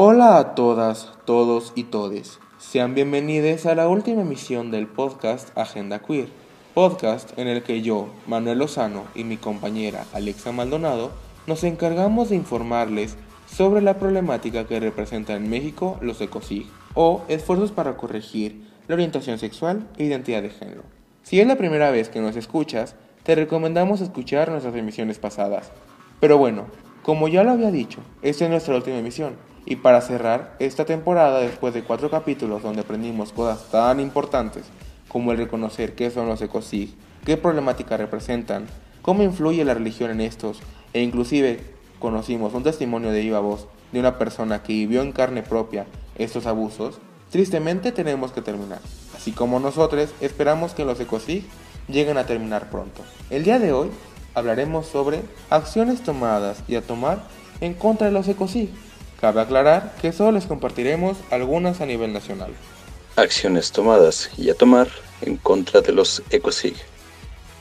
Hola a todas, todos y todes. Sean bienvenidos a la última emisión del podcast Agenda Queer, podcast en el que yo, Manuel Lozano y mi compañera Alexa Maldonado nos encargamos de informarles sobre la problemática que representa en México los ecosig o esfuerzos para corregir la orientación sexual e identidad de género. Si es la primera vez que nos escuchas, te recomendamos escuchar nuestras emisiones pasadas. Pero bueno, como ya lo había dicho, esta es nuestra última emisión. Y para cerrar esta temporada, después de cuatro capítulos donde aprendimos cosas tan importantes como el reconocer qué son los ecosig, qué problemática representan, cómo influye la religión en estos, e inclusive conocimos un testimonio de viva voz de una persona que vivió en carne propia estos abusos, tristemente tenemos que terminar. Así como nosotros esperamos que los ecosig lleguen a terminar pronto. El día de hoy hablaremos sobre acciones tomadas y a tomar en contra de los ecosig. Cabe aclarar que solo les compartiremos algunas a nivel nacional. Acciones tomadas y a tomar en contra de los ecosig.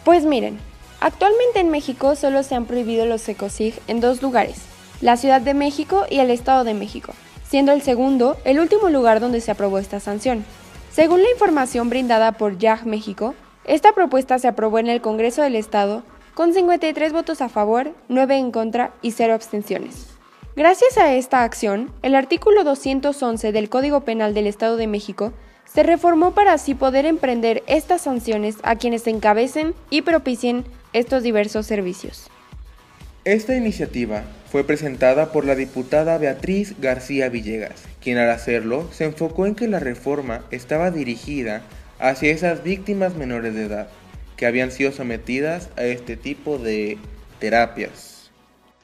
Pues miren, actualmente en México solo se han prohibido los ecosig en dos lugares, la Ciudad de México y el Estado de México, siendo el segundo el último lugar donde se aprobó esta sanción. Según la información brindada por YAG México, esta propuesta se aprobó en el Congreso del Estado con 53 votos a favor, 9 en contra y 0 abstenciones. Gracias a esta acción, el artículo 211 del Código Penal del Estado de México se reformó para así poder emprender estas sanciones a quienes encabecen y propicien estos diversos servicios. Esta iniciativa fue presentada por la diputada Beatriz García Villegas, quien al hacerlo se enfocó en que la reforma estaba dirigida hacia esas víctimas menores de edad que habían sido sometidas a este tipo de terapias.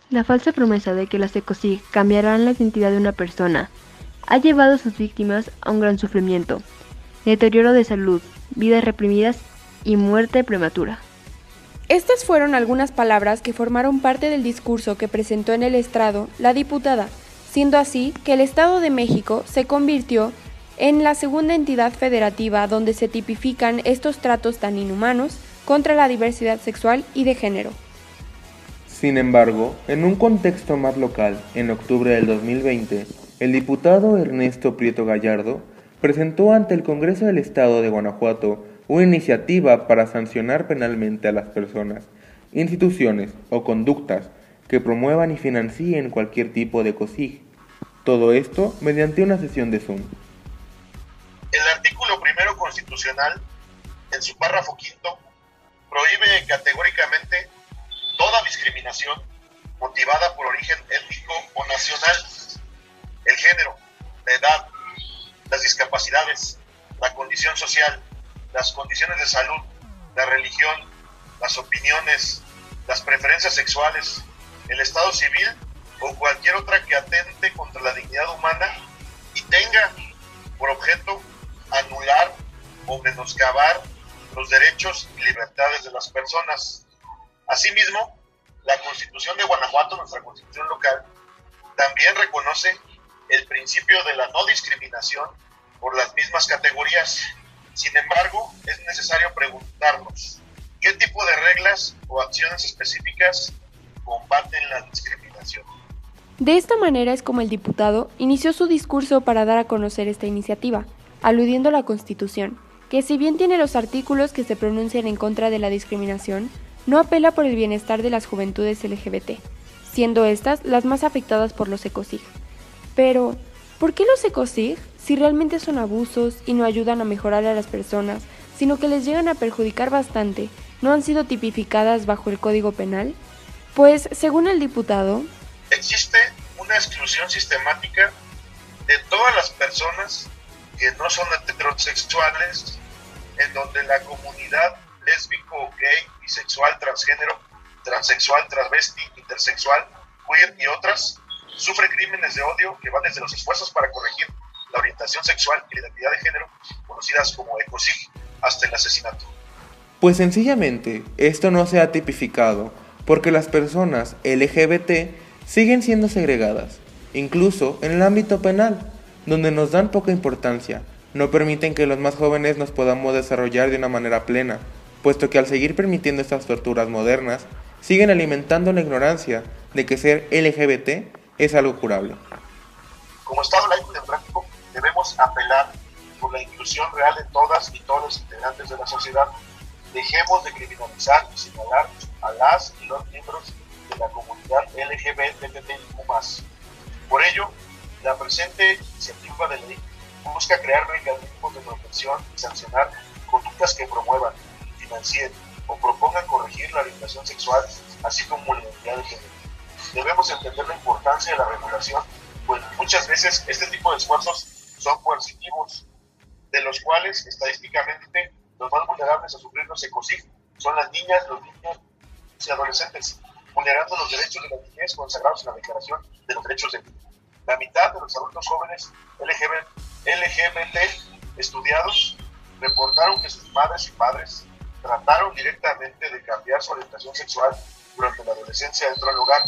La falsa promesa de que las ECOSIG cambiarán la identidad de una persona ha llevado a sus víctimas a un gran sufrimiento, deterioro de salud, vidas reprimidas y muerte prematura. Estas fueron algunas palabras que formaron parte del discurso que presentó en el estrado la diputada, siendo así que el Estado de México se convirtió en la segunda entidad federativa donde se tipifican estos tratos tan inhumanos contra la diversidad sexual y de género. Sin embargo, en un contexto más local, en octubre del 2020, el diputado Ernesto Prieto Gallardo presentó ante el Congreso del Estado de Guanajuato una iniciativa para sancionar penalmente a las personas, instituciones o conductas que promuevan y financien cualquier tipo de COSIG. Todo esto mediante una sesión de Zoom. El artículo primero constitucional, en su párrafo quinto, prohíbe categóricamente toda discriminación motivada por origen étnico o nacional, el género, la edad, las discapacidades, la condición social, las condiciones de salud, la religión, las opiniones, las preferencias sexuales, el estado civil o cualquier otra que atente contra la dignidad humana y tenga por objeto anular o menoscabar los derechos y libertades de las personas. Asimismo, la Constitución de Guanajuato, nuestra Constitución local, también reconoce el principio de la no discriminación por las mismas categorías. Sin embargo, es necesario preguntarnos, ¿qué tipo de reglas o acciones específicas combaten la discriminación? De esta manera es como el diputado inició su discurso para dar a conocer esta iniciativa aludiendo a la Constitución, que si bien tiene los artículos que se pronuncian en contra de la discriminación, no apela por el bienestar de las juventudes LGBT, siendo estas las más afectadas por los ecosig. Pero, ¿por qué los ecosig, si realmente son abusos y no ayudan a mejorar a las personas, sino que les llegan a perjudicar bastante, no han sido tipificadas bajo el Código Penal? Pues, según el diputado, existe una exclusión sistemática de todas las personas que no son heterosexuales, en donde la comunidad lésbico, gay, bisexual, transgénero, transexual, transvesti, intersexual, queer y otras, sufre crímenes de odio que van desde los esfuerzos para corregir la orientación sexual y la identidad de género, conocidas como ECOSIG, hasta el asesinato. Pues sencillamente, esto no se ha tipificado porque las personas LGBT siguen siendo segregadas, incluso en el ámbito penal donde nos dan poca importancia, no permiten que los más jóvenes nos podamos desarrollar de una manera plena, puesto que al seguir permitiendo estas torturas modernas, siguen alimentando la ignorancia de que ser LGBT es algo curable. Como Estado laico democrático, debemos apelar por la inclusión real de todas y todos los integrantes de la sociedad. Dejemos de criminalizar y señalar a las y los miembros de la comunidad LGBTIQ+. Por ello, la presente iniciativa de ley busca crear mecanismos de protección y sancionar conductas que promuevan, financien o propongan corregir la orientación sexual, así como la identidad de género. Debemos entender la importancia de la regulación, pues muchas veces este tipo de esfuerzos son coercitivos, de los cuales estadísticamente los más vulnerables a sufrir los ecocid son las niñas, los niños y adolescentes, vulnerando los derechos de la niñez consagrados en la Declaración de los Derechos del Niño. La mitad de los adultos jóvenes LGBT, estudiados reportaron que sus madres y padres trataron directamente de cambiar su orientación sexual durante la adolescencia dentro del hogar,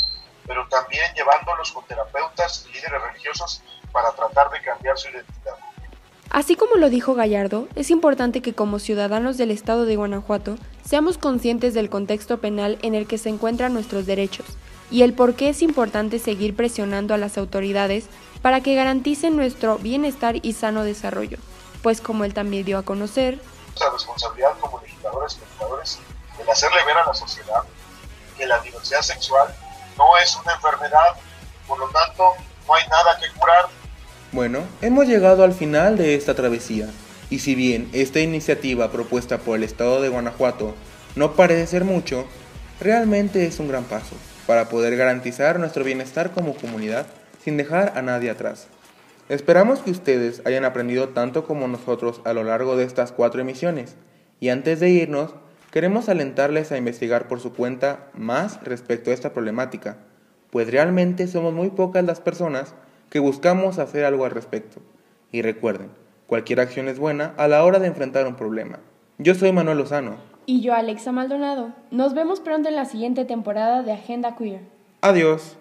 pero también llevándolos con terapeutas y líderes religiosos para tratar de cambiar su identidad. Así como lo dijo Gallardo, es importante que como ciudadanos del estado de Guanajuato seamos conscientes del contexto penal en el que se encuentran nuestros derechos y el por qué es importante seguir presionando a las autoridades para que garanticen nuestro bienestar y sano desarrollo, pues como él también dio a conocer, nuestra responsabilidad como legisladores y legisladores el hacerle ver a la sociedad que la diversidad sexual no es una enfermedad, por lo tanto no hay nada que curar. Bueno, hemos llegado al final de esta travesía, y si bien esta iniciativa propuesta por el Estado de Guanajuato no parece ser mucho, realmente es un gran paso para poder garantizar nuestro bienestar como comunidad sin dejar a nadie atrás. Esperamos que ustedes hayan aprendido tanto como nosotros a lo largo de estas cuatro emisiones, y antes de irnos, queremos alentarles a investigar por su cuenta más respecto a esta problemática, pues realmente somos muy pocas las personas que buscamos hacer algo al respecto. Y recuerden, cualquier acción es buena a la hora de enfrentar un problema. Yo soy Manuel Lozano. Y yo, Alexa Maldonado. Nos vemos pronto en la siguiente temporada de Agenda Queer. Adiós.